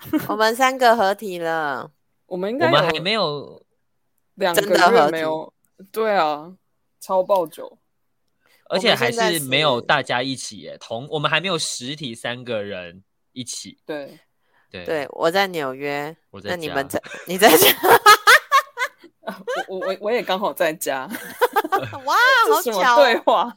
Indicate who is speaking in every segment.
Speaker 1: 我们三个合体了，
Speaker 2: 我们应该
Speaker 3: 我们还没有
Speaker 2: 两个月没有，对啊，超爆久，
Speaker 3: 而且还是没有大家一起耶，同我们还没有实体三个人一起，
Speaker 2: 对。
Speaker 1: 对，对，我在纽约，
Speaker 3: 我在
Speaker 1: 那你们在？你在家？
Speaker 2: 我我我也刚好在家。
Speaker 1: 哇，好巧！
Speaker 2: 对话，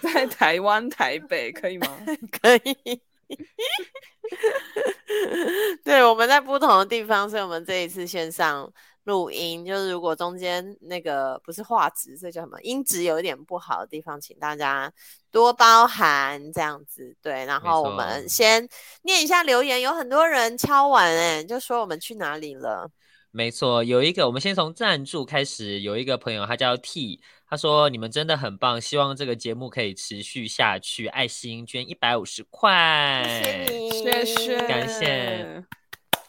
Speaker 2: 在台湾台北可以吗？
Speaker 1: 可以。对，我们在不同的地方，所以我们这一次线上。录音就是，如果中间那个不是画质，这叫什么？音质有一点不好的地方，请大家多包涵，这样子对。然后我们先念一下留言，有很多人敲完哎，就说我们去哪里了？
Speaker 3: 没错，有一个，我们先从赞助开始。有一个朋友他叫 T，他说你们真的很棒，希望这个节目可以持续下去。爱心捐一百五十块，谢
Speaker 1: 谢你，
Speaker 2: 谢谢，
Speaker 3: 感谢。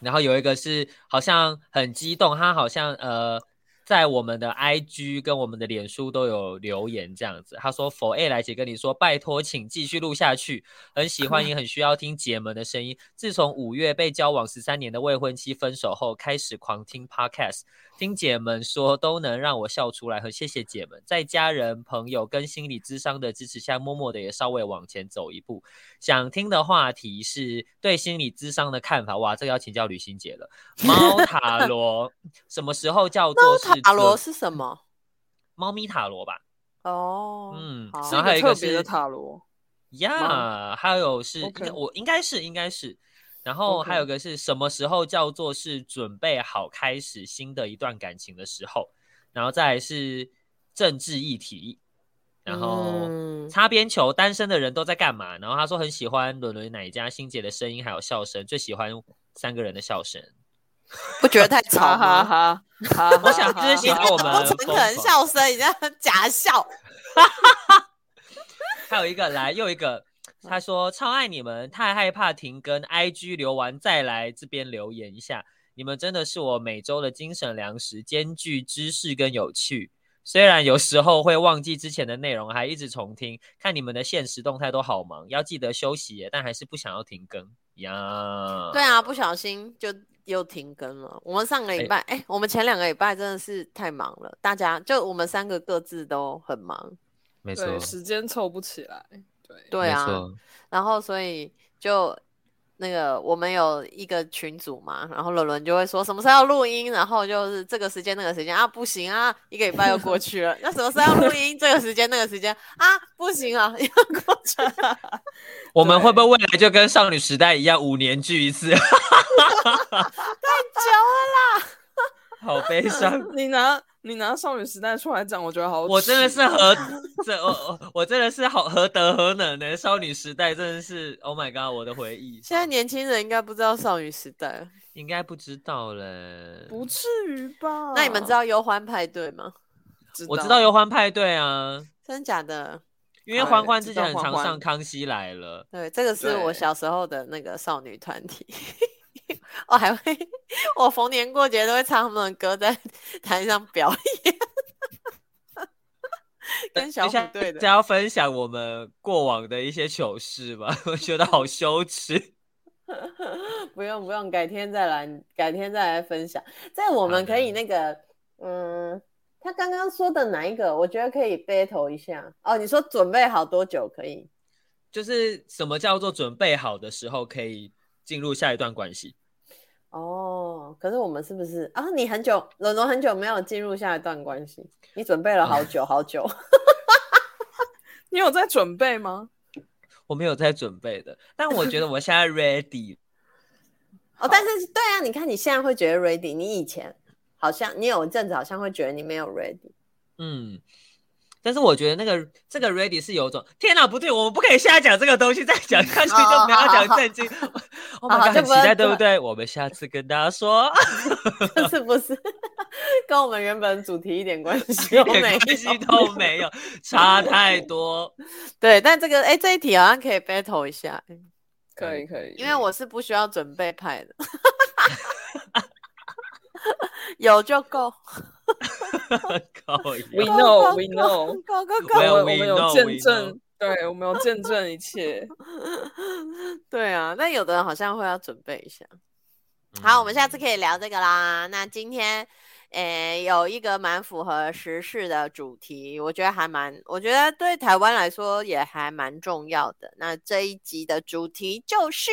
Speaker 3: 然后有一个是好像很激动，他好像呃在我们的 IG 跟我们的脸书都有留言这样子。他说：“For A 来姐跟你说，拜托，请继续录下去，很喜欢也 很需要听姐们的声音。自从五月被交往十三年的未婚妻分手后，开始狂听 Podcast。”听姐们说都能让我笑出来，很谢谢姐们，在家人、朋友跟心理智商的支持下，默默的也稍微往前走一步。想听的话题是对心理智商的看法，哇，这个要请教吕欣姐了。猫塔罗什么时候叫做是？猫
Speaker 1: 塔罗是什么？
Speaker 3: 猫咪塔罗吧。
Speaker 1: 哦，
Speaker 3: 嗯，
Speaker 2: 然
Speaker 3: 后还有一个
Speaker 2: 是特别的塔罗
Speaker 3: 呀，还有是
Speaker 2: ，okay.
Speaker 3: 我应该是应该是。然后还有个是什么时候叫做是准备好开始新的一段感情的时候，然后再来是政治议题，然后擦边球，单身的人都在干嘛？然后他说很喜欢伦伦奶家欣姐的声音还有笑声，最喜欢三个人的笑声，
Speaker 1: 不觉得太吵吗？
Speaker 2: 哈哈，
Speaker 3: 我想就是喜欢我们
Speaker 1: 诚恳笑声，你这样假笑。
Speaker 3: 还有一个来又一个。他说超爱你们，太害怕停更，IG 留完再来这边留言一下。你们真的是我每周的精神粮食，兼具知识跟有趣。虽然有时候会忘记之前的内容，还一直重听。看你们的现实动态都好忙，要记得休息耶，但还是不想要停更呀。
Speaker 1: 对啊，不小心就又停更了。我们上个礼拜，哎、欸欸，我们前两个礼拜真的是太忙了，大家就我们三个各自都很忙，
Speaker 3: 没错，
Speaker 2: 时间凑不起来。
Speaker 1: 对啊，然后所以就那个我们有一个群组嘛，然后伦伦就会说什么时候要录音，然后就是这个时间那个时间啊不行啊，一个礼拜又过去了，那什么时候要录音？这个时间那个时间啊不行啊，又过去了。
Speaker 3: 我们会不会未来就跟少女时代一样，五年聚一次？太
Speaker 1: 久了啦，
Speaker 3: 好悲伤。
Speaker 2: 你拿。你拿少女时代出来讲，我觉得好。
Speaker 3: 我真的是何 这我我真的是好何德何能呢？少女时代真的是 Oh my God，我的回忆。
Speaker 1: 现在年轻人应该不知道少女时代，
Speaker 3: 应该不知道嘞。
Speaker 2: 不至于吧？
Speaker 1: 那你们知道忧欢派对吗？
Speaker 3: 我知道忧欢派对啊，
Speaker 1: 真的假的？
Speaker 3: 因为欢欢之前很常上《康熙来了》欢欢。
Speaker 1: 对，这个是我小时候的那个少女团体。我还会，我逢年过节都会唱他们的歌，在台上表演。跟小虎队的，
Speaker 3: 想要分享我们过往的一些糗事吧，我觉得好羞耻。
Speaker 1: 不用不用，改天再来，改天再来分享。在我们可以那个，嗯，他刚刚说的哪一个？我觉得可以 battle 一下。哦，你说准备好多久可以？
Speaker 3: 就是什么叫做准备好的时候可以进入下一段关系？
Speaker 1: 哦，可是我们是不是啊？你很久，伦伦很久没有进入下一段关系，你准备了好久好久。
Speaker 2: 你有在准备吗？
Speaker 3: 我没有在准备的，但我觉得我现在 ready。
Speaker 1: 哦，但是对啊，你看你现在会觉得 ready，你以前好像你有一阵子好像会觉得你没有 ready。
Speaker 3: 嗯，但是我觉得那个这个 ready 是有种天哪，不对，我们不可以现在讲这个东西，再讲下去就不要讲正经。我们很期待，对不对？我们下次跟大家说，
Speaker 1: 是不是跟我们原本主题一点关系 都没有？
Speaker 3: 关系都没有，差太多。
Speaker 1: 对，但这个哎，这一题好像可以 battle 一下，
Speaker 2: 可以可以，
Speaker 1: 因为我是不需要准备派的，有就够。
Speaker 2: We know, we know，我们有见证，对，我们有见证一切。
Speaker 1: 对啊，那有的人好像会要准备一下。好，我们下次可以聊这个啦。那今天，诶，有一个蛮符合时事的主题，我觉得还蛮，我觉得对台湾来说也还蛮重要的。那这一集的主题就是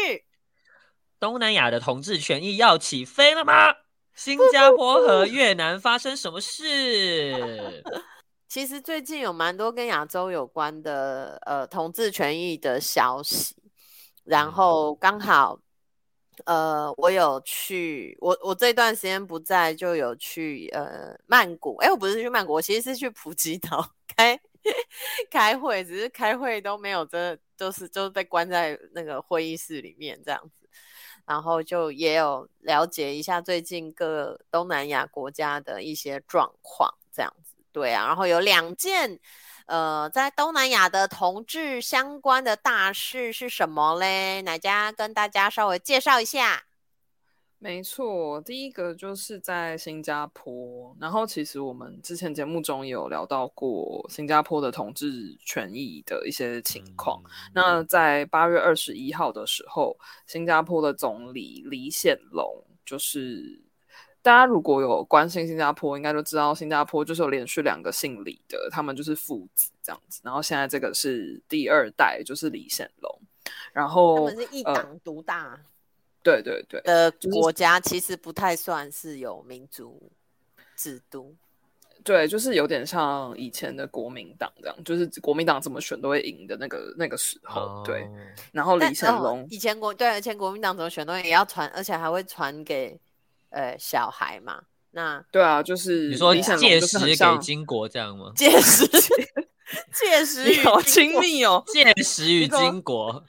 Speaker 3: 东南亚的同志权益要起飞了吗？新加坡和越南发生什么事？
Speaker 1: 其实最近有蛮多跟亚洲有关的呃同志权益的消息，然后刚好呃我有去，我我这段时间不在，就有去呃曼谷。哎，我不是去曼谷，我其实是去普吉岛 开开会，只是开会都没有真的，就是就是被关在那个会议室里面这样子。然后就也有了解一下最近各东南亚国家的一些状况，这样子，对啊。然后有两件，呃，在东南亚的同志相关的大事是什么嘞？哪家跟大家稍微介绍一下？
Speaker 2: 没错，第一个就是在新加坡，然后其实我们之前节目中也有聊到过新加坡的同志权益的一些情况。嗯、那在八月二十一号的时候，新加坡的总理李显龙，就是大家如果有关心新加坡，应该都知道新加坡就是有连续两个姓李的，他们就是父子这样子。然后现在这个是第二代，就是李显龙，然后
Speaker 1: 他们是一党独大。呃
Speaker 2: 对对对，
Speaker 1: 的国家其实不太算是有民主制度，
Speaker 2: 对，就是有点像以前的国民党这样，就是国民党怎么选都会赢的那个那个时候，哦、对。然后李显龙、哦、
Speaker 1: 以前国对以前国民党怎么选都也要传，而且还会传给呃小孩嘛。那
Speaker 2: 对啊，就是
Speaker 3: 你说借食给金国这样吗？
Speaker 1: 借食 借食
Speaker 2: 好亲密哦，
Speaker 3: 借食与金国。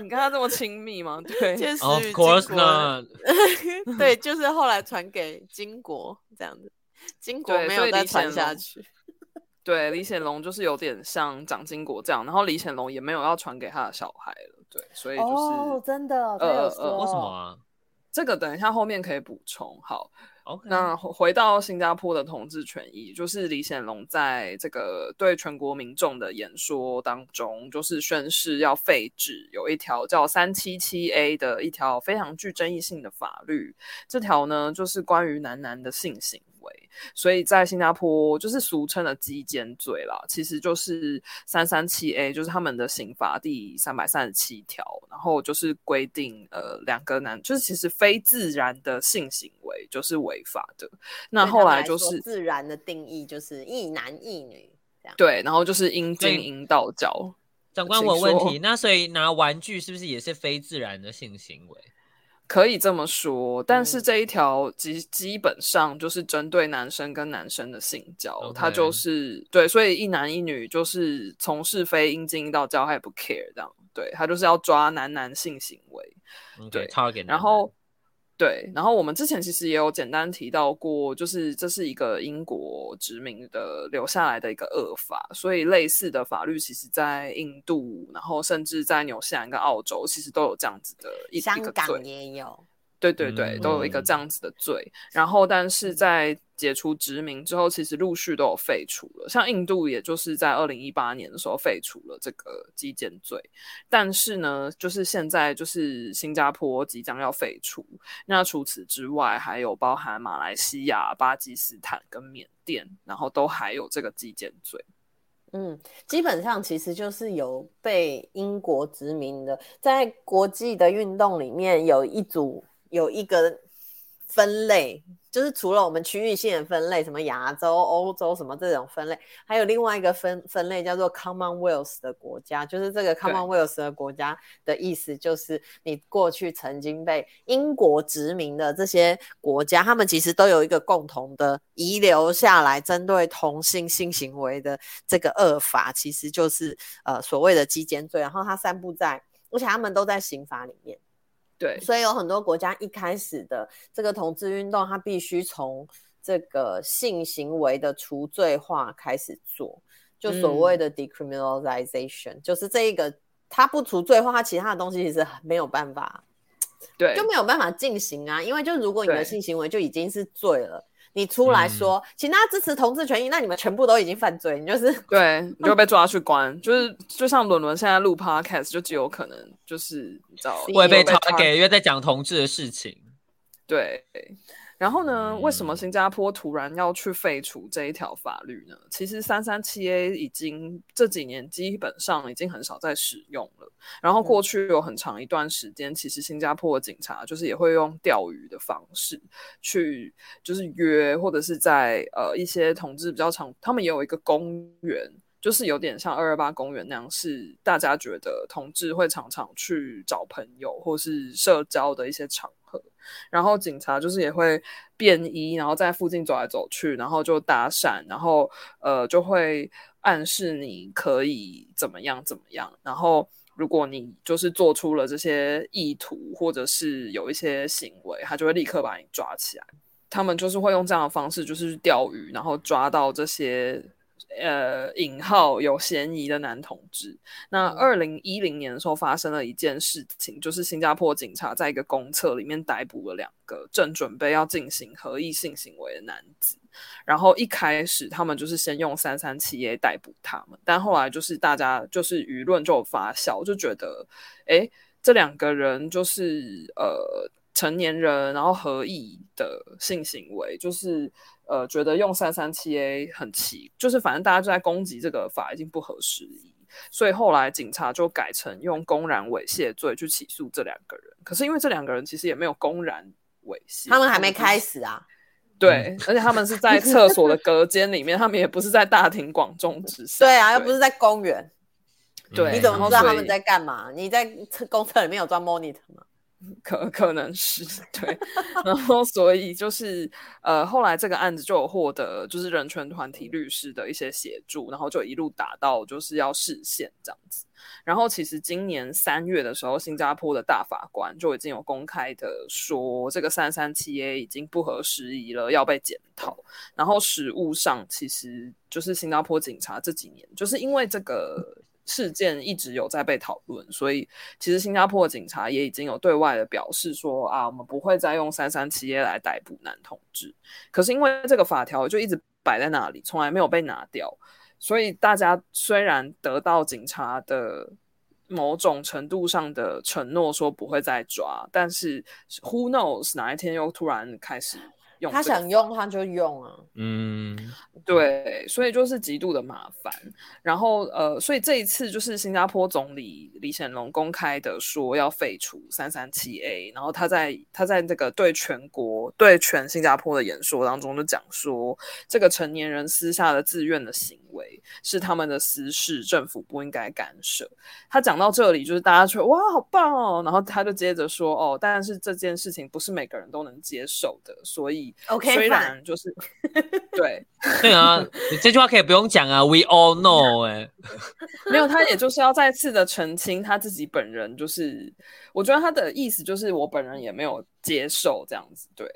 Speaker 2: 你跟他这么亲密吗？对
Speaker 3: ，Of course not。
Speaker 1: 对，就是后来传给金国这样子，金国没有再传下去。
Speaker 2: 对，李显龙就是有点像蒋经国这样，然后李显龙也没有要传给他的小孩了。对，所以就是、
Speaker 1: 哦、真的，呃
Speaker 3: 呃，为什么啊？
Speaker 2: 这个等一下后面可以补充。好。那回到新加坡的同志权益，就是李显龙在这个对全国民众的演说当中，就是宣誓要废止有一条叫三七七 A 的一条非常具争议性的法律。这条呢，就是关于男男的性行为，所以在新加坡就是俗称的鸡奸罪啦，其实就是三三七 A，就是他们的刑法第三百三十七条，然后就是规定呃两个男，就是其实非自然的性行为就是违。法的，那后来就是
Speaker 1: 自然的定义就是一男一女这样。
Speaker 2: 对，然后就是阴茎阴道交。
Speaker 3: 长官，我问题，那所以拿玩具是不是也是非自然的性行为？
Speaker 2: 可以这么说，但是这一条基基本上就是针对男生跟男生的性交，他、嗯、就是对，所以一男一女就是从事非阴茎阴道交，他也不 care 这样，对他就是要抓男男性行为，对，target，然后。对，然后我们之前其实也有简单提到过，就是这是一个英国殖民的留下来的一个恶法，所以类似的法律其实，在印度，然后甚至在纽西兰跟澳洲，其实都有这样子的一
Speaker 1: 个港也有。
Speaker 2: 对对对，都有一个这样子的罪。嗯、然后，但是在解除殖民之后，其实陆续都有废除了。像印度，也就是在二零一八年的时候废除了这个基建罪。但是呢，就是现在就是新加坡即将要废除。那除此之外，还有包含马来西亚、巴基斯坦跟缅甸，然后都还有这个基建罪。
Speaker 1: 嗯，基本上其实就是有被英国殖民的，在国际的运动里面有一组。有一个分类。就是除了我们区域性的分类，什么亚洲、欧洲什么这种分类，还有另外一个分分类叫做 Commonwealth 的国家。就是这个 Commonwealth 的国家的意思，就是你过去曾经被英国殖民的这些国家，他们其实都有一个共同的遗留下来针对同性性行为的这个恶法，其实就是呃所谓的基奸罪。然后它散布在，而且他们都在刑法里面。
Speaker 2: 对，
Speaker 1: 所以有很多国家一开始的这个同志运动，它必须从这个性行为的除罪化开始做，就所谓的 decriminalization，、嗯、就是这一个它不除罪化，它其他的东西其实没有办法，
Speaker 2: 对，
Speaker 1: 就没有办法进行啊，因为就如果你的性行为就已经是罪了。你出来说，嗯、请大家支持同志权益，那你们全部都已经犯罪，你就是
Speaker 2: 对，你就被抓去关，就是就像伦伦现在录 podcast，就极有可能就是你知道
Speaker 3: 会被查给，因为在讲同志的事情，
Speaker 2: 对。然后呢，为什么新加坡突然要去废除这一条法律呢？其实三三七 A 已经这几年基本上已经很少在使用了。然后过去有很长一段时间，其实新加坡的警察就是也会用钓鱼的方式去，就是约或者是在呃一些同志比较常，他们也有一个公园，就是有点像二二八公园那样，是大家觉得同志会常常去找朋友或是社交的一些场。然后警察就是也会便衣，然后在附近走来走去，然后就搭讪，然后呃就会暗示你可以怎么样怎么样。然后如果你就是做出了这些意图，或者是有一些行为，他就会立刻把你抓起来。他们就是会用这样的方式，就是钓鱼，然后抓到这些。呃，引号有嫌疑的男同志。那二零一零年的时候发生了一件事情，就是新加坡警察在一个公厕里面逮捕了两个正准备要进行合意性行为的男子。然后一开始他们就是先用三三七 A 逮捕他们，但后来就是大家就是舆论就发酵，就觉得，哎，这两个人就是呃成年人，然后合意的性行为，就是。呃，觉得用三三七 A 很奇，就是反正大家就在攻击这个法已经不合时宜，所以后来警察就改成用公然猥亵罪去起诉这两个人。可是因为这两个人其实也没有公然猥亵，
Speaker 1: 他们还没开始啊。
Speaker 2: 对，而且他们是在厕所的隔间里面，他们也不是在大庭广众之下。
Speaker 1: 对啊，又不是在公园。
Speaker 2: 对，
Speaker 1: 你怎么知道他们在干嘛？你在公厕里面有装 monitor 吗？
Speaker 2: 可可能是 对，然后所以就是呃，后来这个案子就有获得就是人权团体律师的一些协助，然后就一路打到就是要释宪这样子。然后其实今年三月的时候，新加坡的大法官就已经有公开的说，这个三三七 A 已经不合时宜了，要被检讨。然后实务上，其实就是新加坡警察这几年就是因为这个。事件一直有在被讨论，所以其实新加坡警察也已经有对外的表示说啊，我们不会再用三三七 A 来逮捕男同志。可是因为这个法条就一直摆在那里，从来没有被拿掉，所以大家虽然得到警察的某种程度上的承诺，说不会再抓，但是 who knows 哪一天又突然开始。
Speaker 1: 他想用他就用啊，
Speaker 3: 嗯，
Speaker 2: 对，所以就是极度的麻烦。然后呃，所以这一次就是新加坡总理李显龙公开的说要废除三三七 A，然后他在他在这个对全国对全新加坡的演说当中就讲说，这个成年人私下的自愿的行为是他们的私事，政府不应该干涉。他讲到这里，就是大家说哇，好棒哦，然后他就接着说哦，但是这件事情不是每个人都能接受的，所以。
Speaker 1: OK，
Speaker 2: 虽然就是对
Speaker 3: 对啊，你这句话可以不用讲啊。We all know，哎，
Speaker 2: 没有，他也就是要再次的澄清他自己本人，就是我觉得他的意思就是我本人也没有接受这样子，对。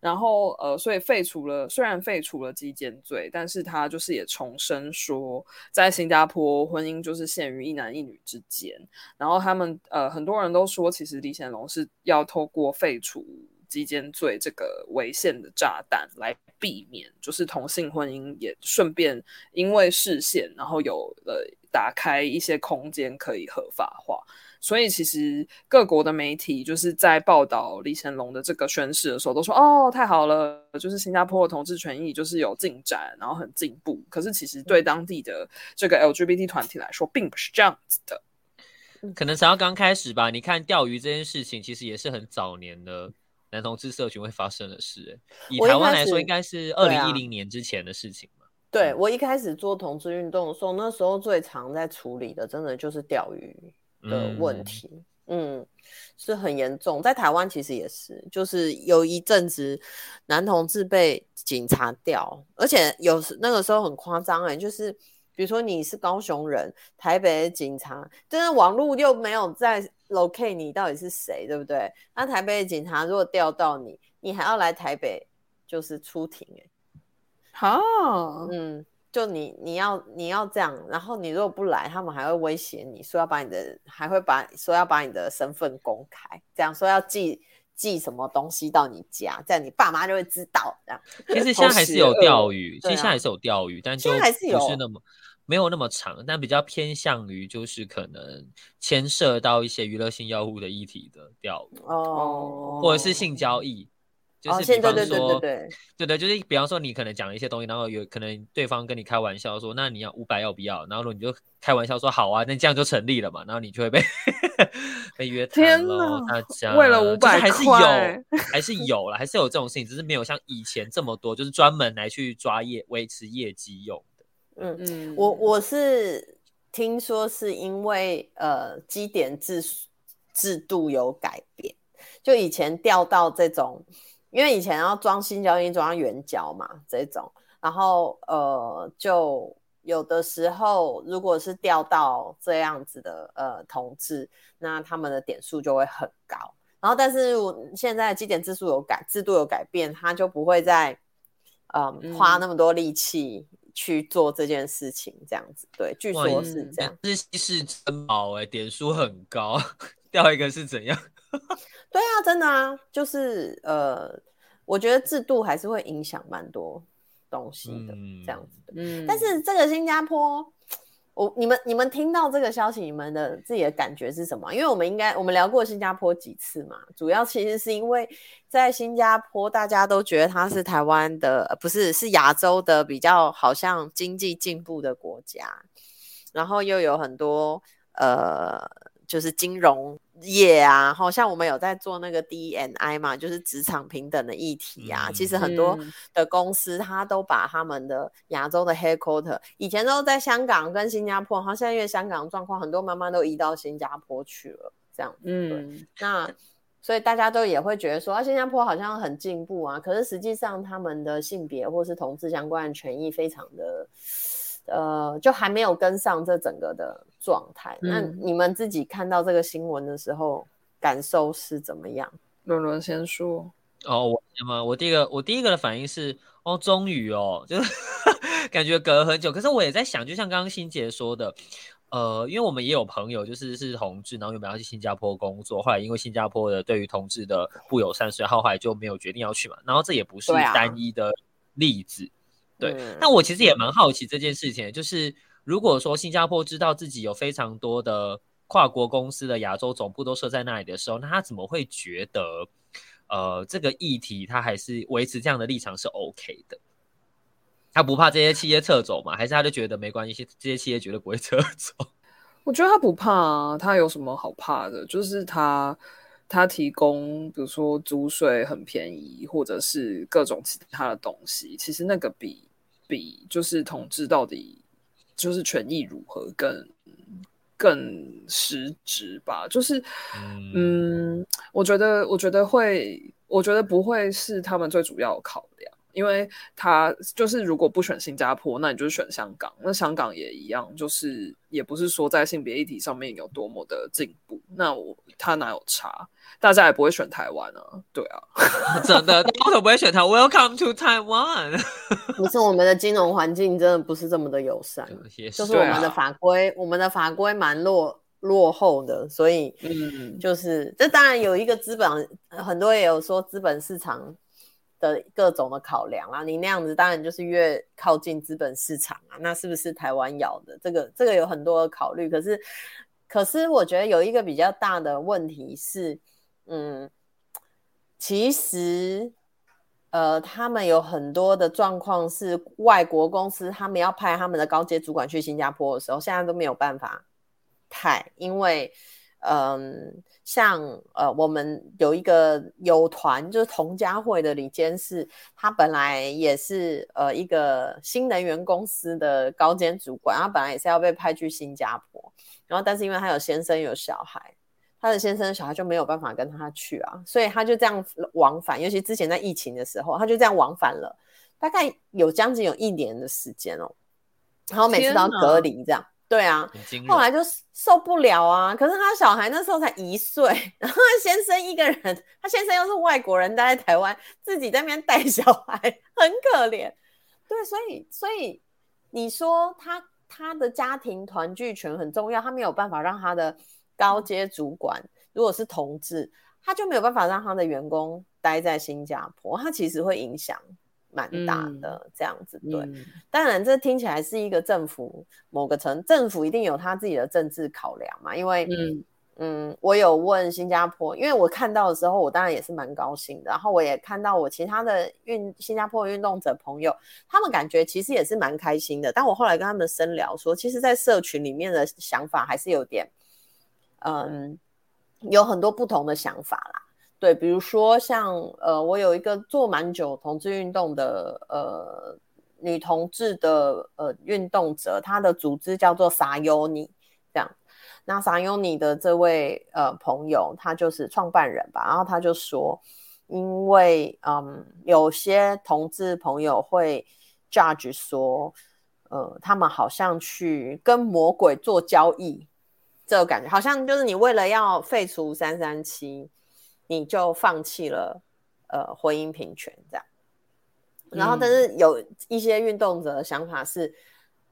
Speaker 2: 然后呃，所以废除了，虽然废除了基奸罪，但是他就是也重申说，在新加坡婚姻就是限于一男一女之间。然后他们呃很多人都说，其实李显龙是要透过废除。基奸罪这个违宪的炸弹，来避免就是同性婚姻也顺便因为释宪，然后有了打开一些空间可以合法化。所以其实各国的媒体就是在报道李显龙的这个宣誓的时候，都说哦，太好了，就是新加坡的同志权益就是有进展，然后很进步。可是其实对当地的这个 LGBT 团体来说，并不是这样子的。
Speaker 3: 可能才要刚开始吧。你看钓鱼这件事情，其实也是很早年的。男同志社群会发生的事。哎，以台湾来说，应该是二零一零年之前的事情嘛。
Speaker 1: 对，我一开始做同志运动的时候，那时候最常在处理的，真的就是钓鱼的问题。嗯，嗯，是很严重，在台湾其实也是，就是有一阵子男同志被警察调，而且有时那个时候很夸张哎，就是比如说你是高雄人，台北的警察，但是网络又没有在 locate 你到底是谁，对不对？那台北的警察如果调到你，你还要来台北就是出庭哎。
Speaker 2: 好
Speaker 1: ，oh. 嗯，就你你要你要这样，然后你如果不来，他们还会威胁你说要把你的，还会把说要把你的身份公开，这样说要寄寄什么东西到你家，这样你爸妈就会知道。这样，
Speaker 3: 其实现在还是有钓鱼，其实现在还是有钓鱼，
Speaker 1: 啊、
Speaker 3: 但就不是那么没有那么长，但比较偏向于就是可能牵涉到一些娱乐性药物的议题的钓鱼
Speaker 1: 哦，oh.
Speaker 3: 或者是性交易。就是比方说，
Speaker 1: 对
Speaker 3: 对对，就是比方说，你可能讲一些东西，然后有可能对方跟你开玩笑说，那你要五百要不要？然后你就开玩笑说好啊，那这样就成立了嘛，然后你就会被 被约谈了。大家
Speaker 2: 为了五百
Speaker 3: 还是有，还是有了，还是有这种事情，只是没有像以前这么多，就是专门来去抓业维持业绩用的。
Speaker 1: 嗯嗯，我我是听说是因为呃基点制制度有改变，就以前调到这种。因为以前要装性交易装圆胶嘛，这种，然后呃，就有的时候如果是钓到这样子的呃同志，那他们的点数就会很高。然后，但是现在基点制度有改，制度有改变，他就不会再呃花那么多力气去做这件事情，这样子。对，据说是这样。
Speaker 3: 是稀世珍宝哎，点数很高，掉一个是怎样？
Speaker 1: 对啊，真的啊，就是呃，我觉得制度还是会影响蛮多东西的，嗯、这样子的。嗯，但是这个新加坡，我你们你们听到这个消息，你们的自己的感觉是什么？因为我们应该我们聊过新加坡几次嘛，主要其实是因为在新加坡，大家都觉得它是台湾的，不是，是亚洲的比较好像经济进步的国家，然后又有很多呃。就是金融业啊，好像我们有在做那个 DNI 嘛，就是职场平等的议题啊。嗯、其实很多的公司，他都把他们的亚洲的 headquarter 以前都在香港跟新加坡，好像现在因为香港状况，很多妈妈都移到新加坡去了，这样。嗯，那所以大家都也会觉得说，啊，新加坡好像很进步啊，可是实际上他们的性别或是同志相关的权益非常的。呃，就还没有跟上这整个的状态。嗯、那你们自己看到这个新闻的时候，感受是怎么样？
Speaker 2: 伦伦先说。
Speaker 3: 哦，我那么？我第一个，我第一个的反应是，哦，终于哦，就是 感觉隔了很久。可是我也在想，就像刚刚欣姐说的，呃，因为我们也有朋友，就是是同志，然后原本要去新加坡工作，后来因为新加坡的对于同志的不友善，所以后来就没有决定要去嘛。然后这也不是单一的例子。对，那我其实也蛮好奇这件事情，就是如果说新加坡知道自己有非常多的跨国公司的亚洲总部都设在那里的时候，那他怎么会觉得，呃，这个议题他还是维持这样的立场是 OK 的？他不怕这些企业撤走吗？还是他就觉得没关系，这些企业绝对不会撤走？
Speaker 2: 我觉得他不怕啊，他有什么好怕的？就是他他提供，比如说租税很便宜，或者是各种其他的东西，其实那个比。比就是统治到底就是权益如何更更实质吧，就是嗯，嗯，我觉得我觉得会，我觉得不会是他们最主要考量。因为他就是如果不选新加坡，那你就选香港。那香港也一样，就是也不是说在性别议题上面有多么的进步。那我他哪有差？大家也不会选台湾啊。对啊，
Speaker 3: 真的，大家都不会选台。Welcome to Taiwan。
Speaker 1: 不是我们的金融环境真的不是这么的友善，就是我们的法规，啊、我们的法规蛮落落后的，所以嗯，就是这当然有一个资本，很多也有说资本市场。的各种的考量啊，你那样子当然就是越靠近资本市场啊，那是不是台湾要的？这个这个有很多的考虑，可是可是我觉得有一个比较大的问题是，嗯，其实呃，他们有很多的状况是外国公司，他们要派他们的高阶主管去新加坡的时候，现在都没有办法派，因为嗯，像呃，我们有一个友团，就是同家会的李监事，他本来也是呃一个新能源公司的高阶主管，他本来也是要被派去新加坡，然后但是因为他有先生有小孩，他的先生小孩就没有办法跟他去啊，所以他就这样往返，尤其之前在疫情的时候，他就这样往返了，大概有将近有一年的时间哦，然后每次都要隔离这样。对啊，后来就受不了啊。可是他小孩那时候才一岁，然后他先生一个人，他先生又是外国人待在台湾，自己在那边带小孩，很可怜。对，所以所以你说他他的家庭团聚权很重要，他没有办法让他的高阶主管，如果是同志，他就没有办法让他的员工待在新加坡，他其实会影响。蛮大的、嗯、这样子，对、嗯，当然这听起来是一个政府某个层，政府一定有他自己的政治考量嘛。因为，嗯嗯，我有问新加坡，因为我看到的时候，我当然也是蛮高兴的。然后我也看到我其他的运新加坡运动者朋友，他们感觉其实也是蛮开心的。但我后来跟他们深聊说，其实，在社群里面的想法还是有点，嗯，有很多不同的想法啦。对，比如说像呃，我有一个做蛮久同志运动的呃女同志的呃运动者，她的组织叫做撒尤尼，这样。那撒尤尼的这位呃朋友，他就是创办人吧，然后他就说，因为嗯有些同志朋友会 judge 说，呃，他们好像去跟魔鬼做交易，这个感觉好像就是你为了要废除三三七。你就放弃了，呃，婚姻平权这样，然后但是有一些运动者的想法是，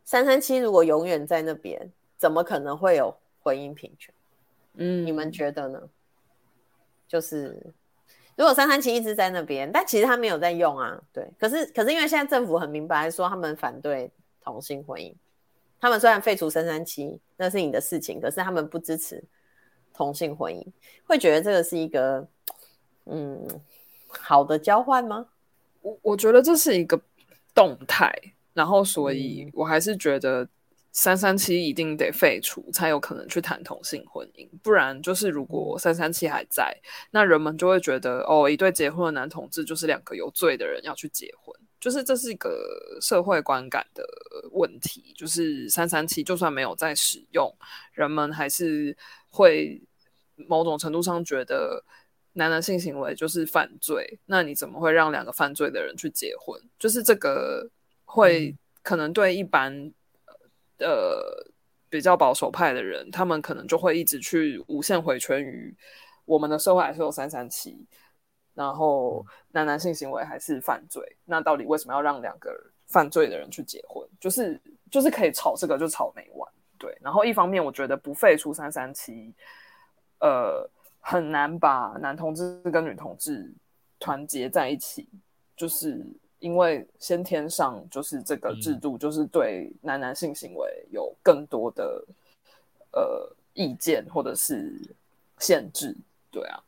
Speaker 1: 三三七如果永远在那边，怎么可能会有婚姻平权？嗯，你们觉得呢？就是如果三三七一直在那边，但其实他没有在用啊，对。可是可是因为现在政府很明白说他们反对同性婚姻，他们虽然废除三三七，那是你的事情，可是他们不支持。同性婚姻会觉得这个是一个嗯好的交换吗？
Speaker 2: 我我觉得这是一个动态，然后所以我还是觉得三三七一定得废除才有可能去谈同性婚姻，不然就是如果三三七还在，那人们就会觉得哦，一对结婚的男同志就是两个有罪的人要去结婚，就是这是一个社会观感的问题，就是三三七就算没有在使用，人们还是会。某种程度上觉得男男性行为就是犯罪，那你怎么会让两个犯罪的人去结婚？就是这个会可能对一般呃比较保守派的人，他们可能就会一直去无限回圈于我们的社会还是有三三七，然后男男性行为还是犯罪，那到底为什么要让两个犯罪的人去结婚？就是就是可以吵这个就吵没完，对。然后一方面我觉得不废除三三七。呃，很难把男同志跟女同志团结在一起，就是因为先天上就是这个制度，就是对男男性行为有更多的呃意见或者是限制，对啊，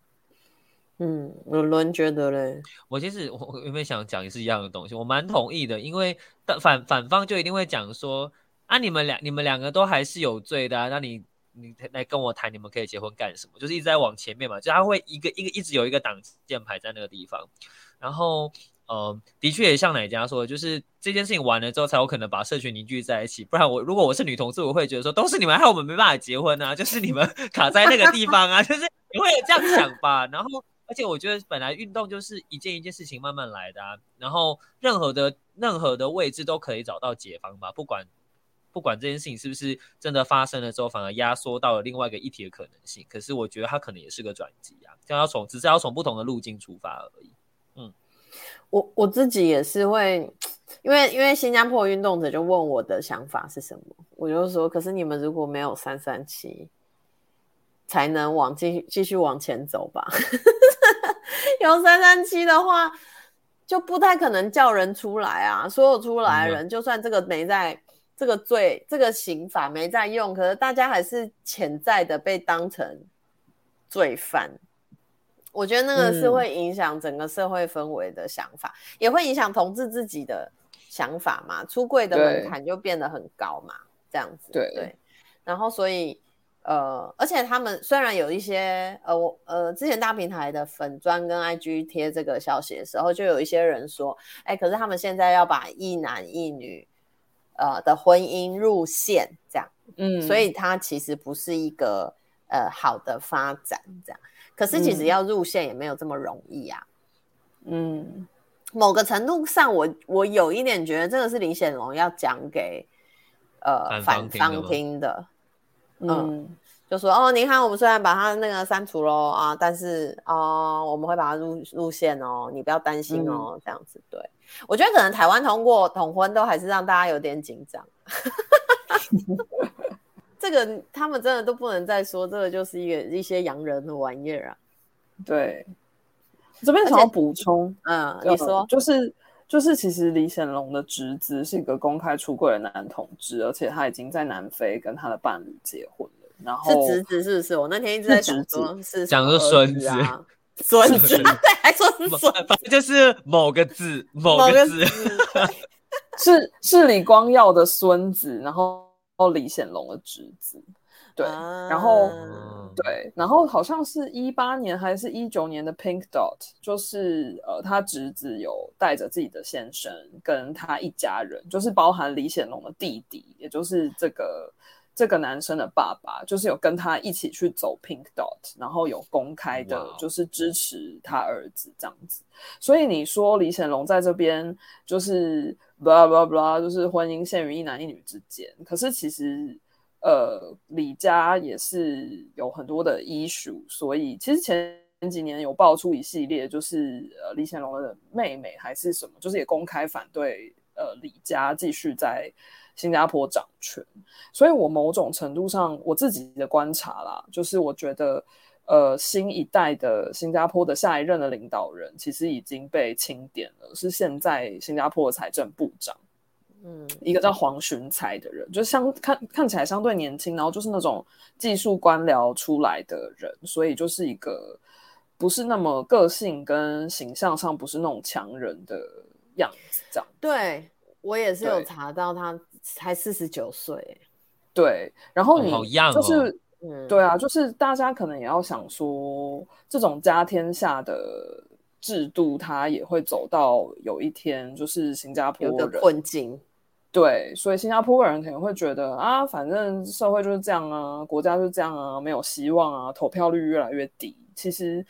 Speaker 1: 嗯，伦伦觉得嘞，
Speaker 3: 我其实我原本想讲也是一样的东西，我蛮同意的，因为反反方就一定会讲说啊，你们两你们两个都还是有罪的啊，那你。你来跟我谈，你们可以结婚干什么？就是一直在往前面嘛，就他会一个一个一直有一个挡箭牌在那个地方。然后，呃，的确也像奶家说的，就是这件事情完了之后，才有可能把社群凝聚在一起。不然我如果我是女同志，我会觉得说，都是你们害我们没办法结婚啊，就是你们 卡在那个地方啊，就是你会有这样想吧。然后，而且我觉得本来运动就是一件一件事情慢慢来的啊，然后任何的任何的位置都可以找到解方吧，不管。不管这件事情是不是真的发生了之后，反而压缩到了另外一个议题的可能性。可是我觉得它可能也是个转机啊，这样要从只是要从不同的路径出发而已。嗯，
Speaker 1: 我我自己也是会，因为因为新加坡运动者就问我的想法是什么，我就说，可是你们如果没有三三七，才能往继续继续往前走吧。有三三七的话，就不太可能叫人出来啊。所有出来的人，嗯、就算这个没在。这个罪，这个刑法没在用，可是大家还是潜在的被当成罪犯。我觉得那个是会影响整个社会氛围的想法，嗯、也会影响同志自己的想法嘛。出柜的门槛就变得很高嘛，这样子。
Speaker 2: 对。
Speaker 1: 对。然后，所以，呃，而且他们虽然有一些呃，我呃之前大平台的粉砖跟 IG 贴这个消息的时候，就有一些人说，哎，可是他们现在要把一男一女呃的婚姻入线，这样，嗯，所以它其实不是一个呃好的发展，这样。可是其实要入线也没有这么容易啊，嗯，某个程度上我，我我有一点觉得这个是李显龙要讲给呃反方听的。嗯，嗯，就说哦，您看，我们虽然把它那个删除喽啊，但是啊、呃，我们会把它入入线哦，你不要担心哦，嗯、这样子。对，我觉得可能台湾通过同婚都还是让大家有点紧张。这个他们真的都不能再说，这个就是一个一些洋人的玩意儿啊。
Speaker 2: 对，这边想要补充，
Speaker 1: 嗯，你说，
Speaker 2: 就是。就是其实李显龙的侄子是一个公开出柜的男同志，而且他已经在南非跟他的伴侣结婚了。然后
Speaker 1: 是侄子是不是？我那天一直在想说是
Speaker 3: 讲个孙子啊，
Speaker 1: 孙子，对，还说是孙，
Speaker 3: 反正就是某个字，某个字，
Speaker 2: 是是李光耀的孙子，然后李显龙的侄子。对，然后、嗯、对，然后好像是一八年还是一九年的 Pink Dot，就是呃，他侄子有带着自己的先生跟他一家人，就是包含李显龙的弟弟，也就是这个这个男生的爸爸，就是有跟他一起去走 Pink Dot，然后有公开的，就是支持他儿子这样子。所以你说李显龙在这边就是 blah blah blah，就是婚姻限于一男一女之间，可是其实。呃，李家也是有很多的 issue，所以其实前几年有爆出一系列，就是呃李显龙的妹妹还是什么，就是也公开反对呃李家继续在新加坡掌权。所以我某种程度上我自己的观察啦，就是我觉得呃新一代的新加坡的下一任的领导人其实已经被清点了，是现在新加坡的财政部长。嗯，一个叫黄循财的人，就相看看起来相对年轻，然后就是那种技术官僚出来的人，所以就是一个不是那么个性跟形象上不是那种强人的样子，这样。
Speaker 1: 对，我也是有查到他才四十九岁，
Speaker 2: 对，然后你就是，对啊，就是大家可能也要想说，这种家天下的制度，它也会走到有一天，就是新加坡的
Speaker 1: 困境。
Speaker 2: 对，所以新加坡人可能会觉得啊，反正社会就是这样啊，国家就是这样啊，没有希望啊，投票率越来越低。其实，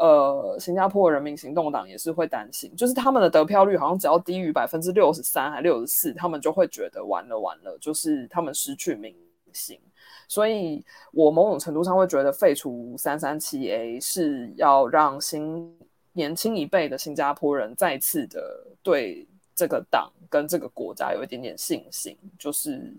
Speaker 2: 呃，新加坡人民行动党也是会担心，就是他们的得票率好像只要低于百分之六十三还六十四，他们就会觉得完了完了，就是他们失去民心。所以我某种程度上会觉得废除三三七 A 是要让新年轻一辈的新加坡人再次的对这个党。跟这个国家有一点点信心，就是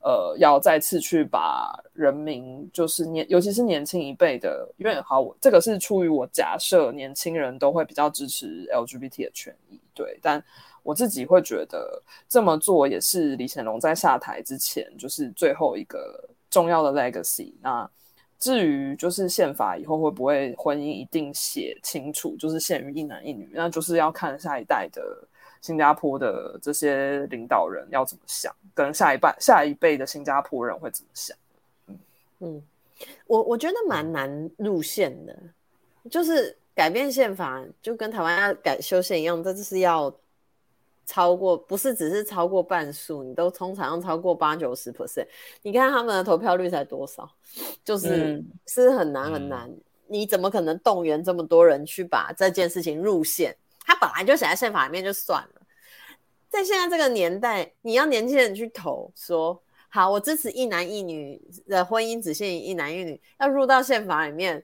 Speaker 2: 呃，要再次去把人民，就是年，尤其是年轻一辈的，因为好，我这个是出于我假设年轻人都会比较支持 LGBT 的权益，对，但我自己会觉得这么做也是李显龙在下台之前，就是最后一个重要的 legacy。那至于就是宪法以后会不会婚姻一定写清楚，就是限于一男一女，那就是要看下一代的。新加坡的这些领导人要怎么想，跟下一辈、下一辈的新加坡人会怎么想？嗯
Speaker 1: 嗯，我我觉得蛮难入宪的，就是改变宪法，就跟台湾要改修宪一样，这就是要超过，不是只是超过半数，你都通常要超过八九十 percent。你看他们的投票率才多少，就是、嗯、是很难很难、嗯，你怎么可能动员这么多人去把这件事情入宪？他本来就写在宪法里面就算了，在现在这个年代，你要年轻人去投说好，我支持一男一女的婚姻只限于一男一女，要入到宪法里面，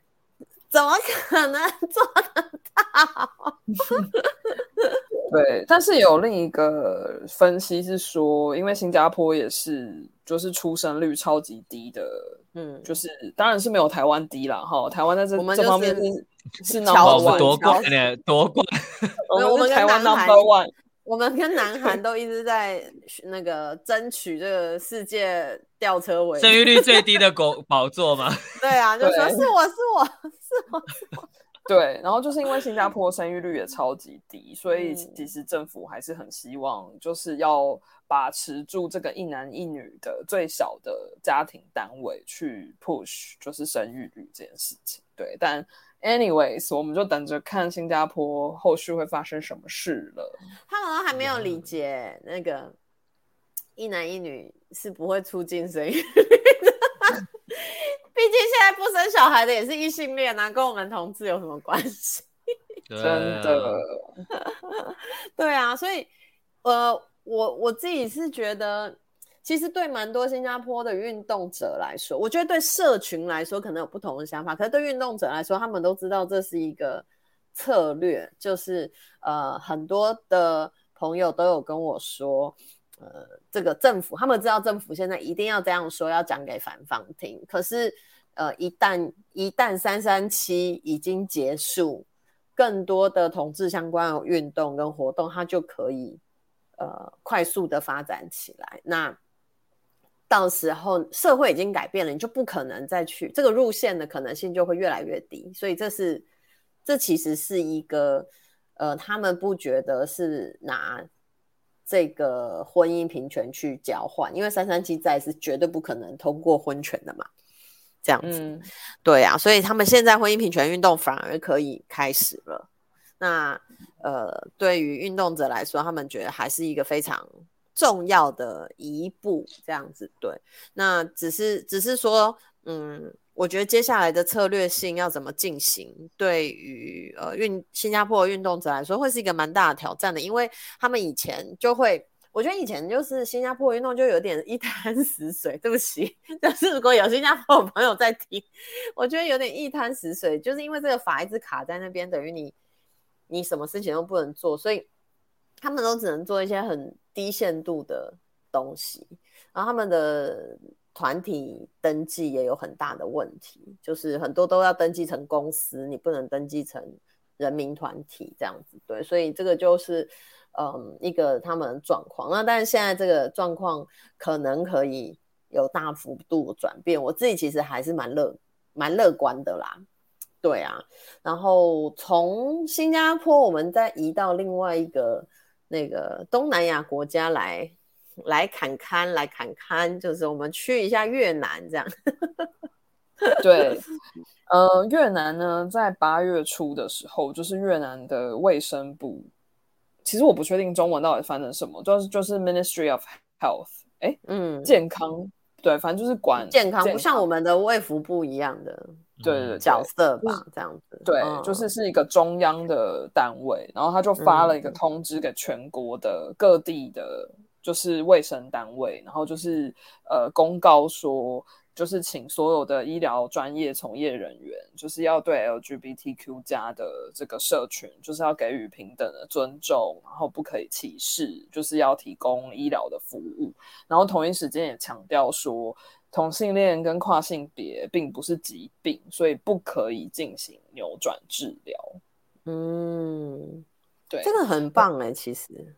Speaker 1: 怎么可能做得到？
Speaker 2: 对，但是有另一个分析是说，因为新加坡也是就是出生率超级低的，嗯，就是当然是没有台湾低了哈，台湾在这、这方面是。是
Speaker 3: 我们夺冠呢，夺冠。
Speaker 1: 我们
Speaker 2: 台湾 number one，
Speaker 1: 我们跟南韩都一直在那个争取这个世界吊车尾，
Speaker 3: 生育率最低的国 宝座嘛。
Speaker 1: 对啊，就说是我是我是我。是我
Speaker 2: 对，然后就是因为新加坡生育率也超级低，所以其实政府还是很希望，就是要把持住这个一男一女的最小的家庭单位去 push，就是生育率这件事情。对，但 anyways，我们就等着看新加坡后续会发生什么事了。
Speaker 1: 他们都还没有理解那个一男一女是不会出进生育的。毕竟现在不生小孩的也是异性恋啊，跟我们同志有什么关系？
Speaker 2: 真的，
Speaker 1: 对啊，所以呃，我我自己是觉得，其实对蛮多新加坡的运动者来说，我觉得对社群来说可能有不同的想法，可是对运动者来说，他们都知道这是一个策略，就是呃，很多的朋友都有跟我说。呃，这个政府他们知道政府现在一定要这样说，要讲给反方听。可是，呃，一旦一旦三三七已经结束，更多的同志相关的运动跟活动，它就可以呃快速的发展起来。那到时候社会已经改变了，你就不可能再去这个路线的可能性就会越来越低。所以，这是这其实是一个呃，他们不觉得是拿。这个婚姻平权去交换，因为三三七在是绝对不可能通过婚权的嘛，这样子，嗯、对啊，所以他们现在婚姻平权运动反而可以开始了。那呃，对于运动者来说，他们觉得还是一个非常重要的一步，这样子，对。那只是只是说，嗯。我觉得接下来的策略性要怎么进行，对于呃运新加坡的运动者来说，会是一个蛮大的挑战的，因为他们以前就会，我觉得以前就是新加坡运动就有点一滩 死水。对不起，但是如果有新加坡的朋友在听，我觉得有点一滩死水，就是因为这个法一直卡在那边，等于你你什么事情都不能做，所以他们都只能做一些很低限度的东西，然后他们的。团体登记也有很大的问题，就是很多都要登记成公司，你不能登记成人民团体这样子，对，所以这个就是嗯一个他们的状况。那但是现在这个状况可能可以有大幅度转变，我自己其实还是蛮乐蛮乐观的啦，对啊。然后从新加坡我们再移到另外一个那个东南亚国家来。来侃侃，来侃侃，就是我们去一下越南这样。
Speaker 2: 对，呃，越南呢，在八月初的时候，就是越南的卫生部，其实我不确定中文到底翻成什么，就是就是 Ministry of Health，哎，嗯，健康，对，反正就是管
Speaker 1: 健康，不像我们的卫福部一样的，
Speaker 2: 对对，
Speaker 1: 角色吧，
Speaker 2: 就是、
Speaker 1: 这样子，
Speaker 2: 对，嗯、就是是一个中央的单位，然后他就发了一个通知给全国的各地的。就是卫生单位，然后就是呃公告说，就是请所有的医疗专业从业人员，就是要对 LGBTQ 加的这个社群，就是要给予平等的尊重，然后不可以歧视，就是要提供医疗的服务。然后同一时间也强调说，同性恋跟跨性别并不是疾病，所以不可以进行扭转治疗。
Speaker 1: 嗯，对，这个很棒哎、欸，其实。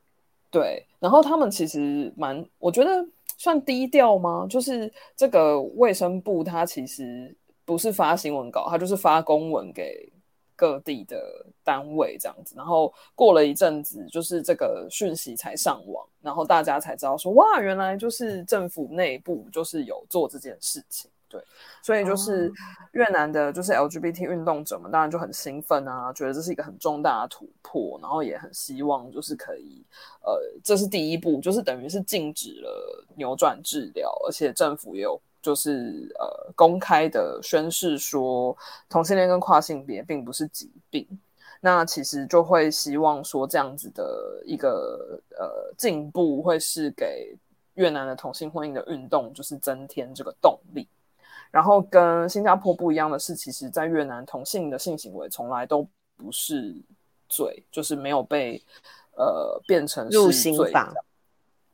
Speaker 2: 对，然后他们其实蛮，我觉得算低调吗？就是这个卫生部，它其实不是发新闻稿，它就是发公文给各地的单位这样子。然后过了一阵子，就是这个讯息才上网，然后大家才知道说，哇，原来就是政府内部就是有做这件事情。对，所以就是越南的，就是 LGBT 运动者们，当然就很兴奋啊，觉得这是一个很重大的突破，然后也很希望就是可以，呃，这是第一步，就是等于是禁止了扭转治疗，而且政府也有就是呃公开的宣誓说，同性恋跟跨性别并不是疾病，那其实就会希望说这样子的一个呃进步，会是给越南的同性婚姻的运动就是增添这个动力。然后跟新加坡不一样的是，其实，在越南同性的性行为从来都不是罪，就是没有被呃变成是罪。入刑法。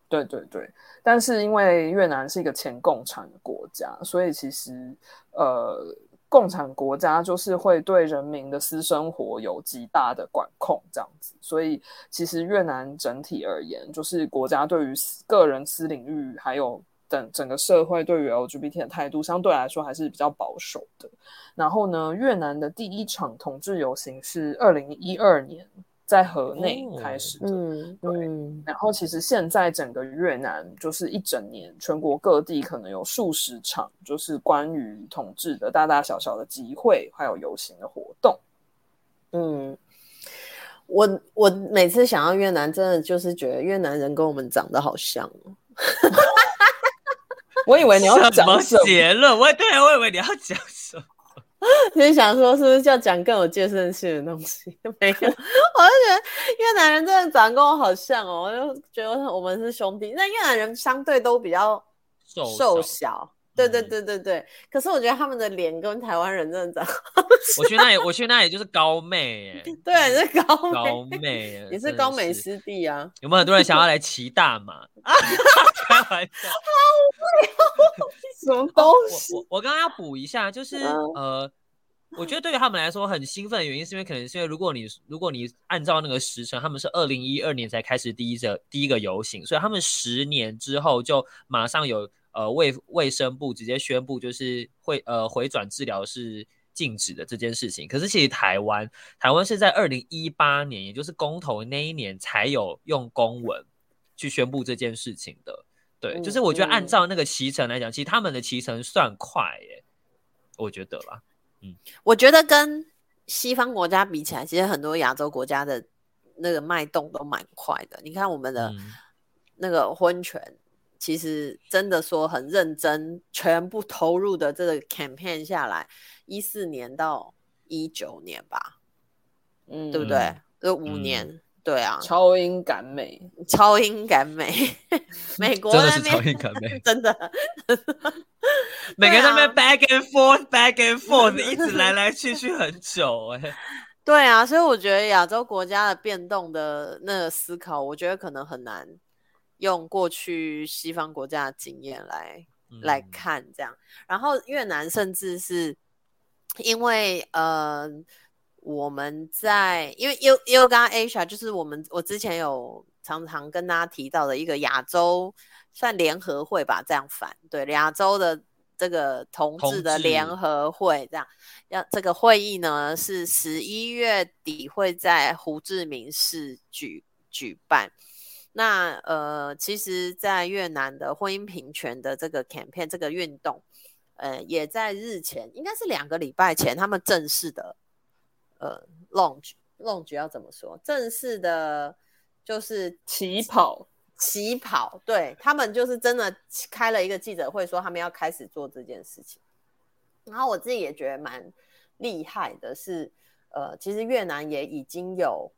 Speaker 2: 对对对，但是因为越南是一个前共产的国家，所以其实呃，共产国家就是会对人民的私生活有极大的管控，这样子。所以其实越南整体而言，就是国家对于个人私领域还有。等整个社会对于 LGBT 的态度相对来说还是比较保守的。然后呢，越南的第一场同志游行是二零一二年在河内开始的。嗯嗯。然后其实现在整个越南就是一整年，全国各地可能有数十场，就是关于同志的大大小小的集会还有游行的活动。
Speaker 1: 嗯。我我每次想到越南，真的就是觉得越南人跟我们长得好像哦。
Speaker 2: 我以为你要讲什么
Speaker 3: 结论，我对我以为你要讲什么，
Speaker 1: 就是想说是不是要讲更有建设性的东西？没有，我就觉得越南人真的长得跟我好像哦，我就觉得我们是兄弟。那越南人相对都比较瘦小。对对对对对，可是我觉得他们的脸跟台湾人真的长，
Speaker 3: 我去那里，我去那里就是高妹哎，
Speaker 1: 对，是高妹
Speaker 3: 高妹，
Speaker 1: 也是高美师弟啊。
Speaker 3: 有没有很多人想要来骑大马？开玩笑，
Speaker 1: 好无聊，什么东西？
Speaker 3: 我我刚刚要补一下，就是呃，我觉得对于他们来说很兴奋的原因，是因为可能是因为如果你如果你按照那个时程，他们是二零一二年才开始第一个第一个游行，所以他们十年之后就马上有。呃，卫卫生部直接宣布，就是会呃回转治疗是禁止的这件事情。可是其实台湾，台湾是在二零一八年，也就是公投那一年，才有用公文去宣布这件事情的。对，就是我觉得按照那个骑程来讲，其实他们的骑程算快耶，我觉得啦。嗯，
Speaker 1: 我觉得跟西方国家比起来，其实很多亚洲国家的那个脉动都蛮快的。你看我们的那个婚权。其实真的说很认真，全部投入的这个 campaign 下来，一四年到一九年吧，嗯，对不对？这五年，嗯、对啊，
Speaker 2: 超英赶美，
Speaker 1: 超英赶美，美国
Speaker 3: 真的是超英赶美，
Speaker 1: 真的，
Speaker 3: 每个人在那边 back and forth，back and forth，一直来来去去很久，哎，
Speaker 1: 对啊，所以我觉得亚洲国家的变动的那个思考，我觉得可能很难。用过去西方国家的经验来、嗯、来看这样，然后越南甚至是因为呃我们在因为因因为刚刚 Asia 就是我们我之前有常常跟大家提到的一个亚洲算联合会吧，这样反对亚洲的这个同志的联合会这样，要这个会议呢是十一月底会在胡志明市举举办。那呃，其实，在越南的婚姻平权的这个 campaign 这个运动，呃，也在日前，应该是两个礼拜前，他们正式的呃 launch launch 要怎么说？正式的，就是
Speaker 2: 起跑
Speaker 1: 起跑，对，他们就是真的开了一个记者会，说他们要开始做这件事情。然后我自己也觉得蛮厉害的是，是呃，其实越南也已经有。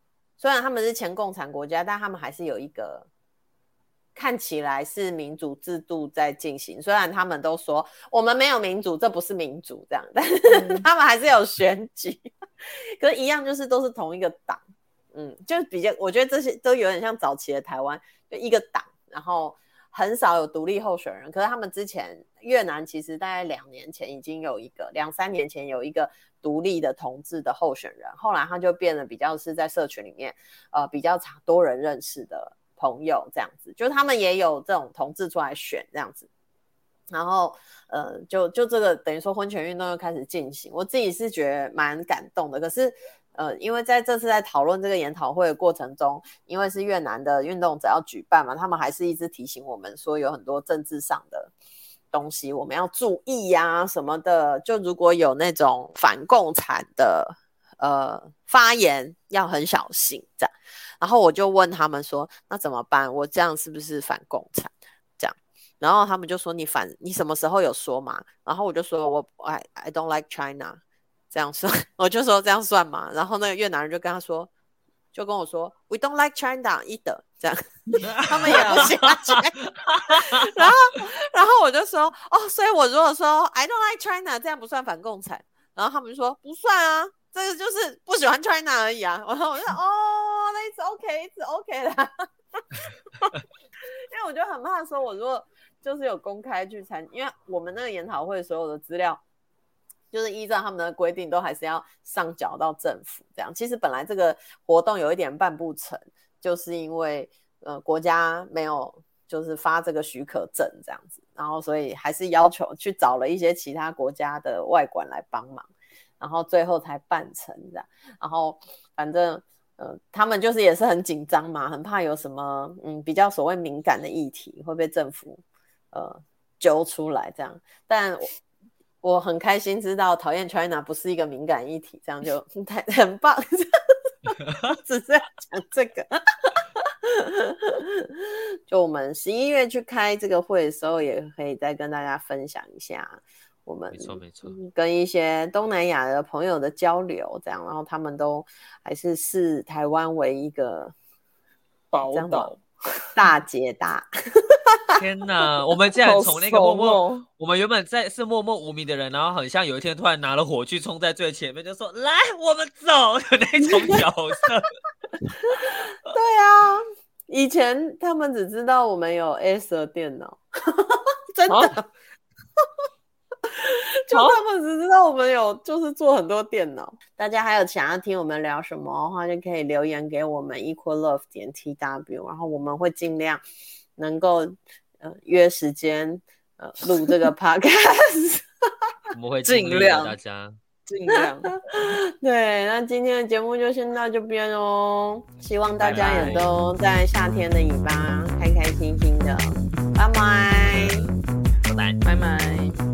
Speaker 1: 虽然他们是前共产国家，但他们还是有一个看起来是民主制度在进行。虽然他们都说我们没有民主，这不是民主这样，但是他们还是有选举。可是，一样就是都是同一个党，嗯，就比较，我觉得这些都有点像早期的台湾，就一个党，然后很少有独立候选人。可是他们之前越南其实大概两年前已经有一个，两三年前有一个。独立的同志的候选人，后来他就变得比较是在社群里面，呃，比较常多人认识的朋友这样子，就他们也有这种同志出来选这样子，然后，呃，就就这个等于说婚权运动又开始进行，我自己是觉得蛮感动的。可是，呃，因为在这次在讨论这个研讨会的过程中，因为是越南的运动者要举办嘛，他们还是一直提醒我们说有很多政治上的。东西我们要注意呀、什么的，就如果有那种反共产的呃发言，要很小心这样。然后我就问他们说，那怎么办？我这样是不是反共产？这样，然后他们就说你反你什么时候有说嘛？然后我就说我 I I don't like China，这样算，我就说这样算嘛。然后那个越南人就跟他说。就跟我说，We don't like China either，这样，他们也不喜欢 China。然后，然后我就说，哦，所以我如果说 I don't like China，这样不算反共产。然后他们就说不算啊，这个就是不喜欢 China 而已啊。然后我就说，哦，那 it's OK，it's OK 的。因为我就很怕说，我如果就是有公开去参，因为我们那个研讨会所有的资料。就是依照他们的规定，都还是要上缴到政府这样。其实本来这个活动有一点办不成，就是因为呃国家没有就是发这个许可证这样子。然后所以还是要求去找了一些其他国家的外馆来帮忙，然后最后才办成这样。然后反正呃，他们就是也是很紧张嘛，很怕有什么嗯比较所谓敏感的议题会被政府呃揪出来这样。但我，很开心知道讨厌 China 不是一个敏感议题，这样就 太很棒。只是要讲这个。就我们十一月去开这个会的时候，也可以再跟大家分享一下我们没错没错，跟一些东南亚的朋友的交流，这样，然后他们都还是视台湾为一个
Speaker 2: 宝岛
Speaker 1: 大姐大。
Speaker 3: 天哪，我们竟然从那个默默，我们原本在是默默无名的人，然后很像有一天突然拿了火炬冲在最前面，就说来我们走 的那种角色。
Speaker 1: 对啊，以前他们只知道我们有 Acer 电脑，真的，啊、就他们只知道我们有，就是做很多电脑。大家还有想要听我们聊什么的话，就可以留言给我们 equal love 点 tw，然后我们会尽量能够呃约时间呃录这个 podcast，
Speaker 3: 我们会尽量大家。
Speaker 2: 尽量
Speaker 1: 对，那今天的节目就先到这边哦。希望大家也都在夏天的尾巴开开心心的，拜拜，
Speaker 3: 拜拜，
Speaker 2: 拜拜。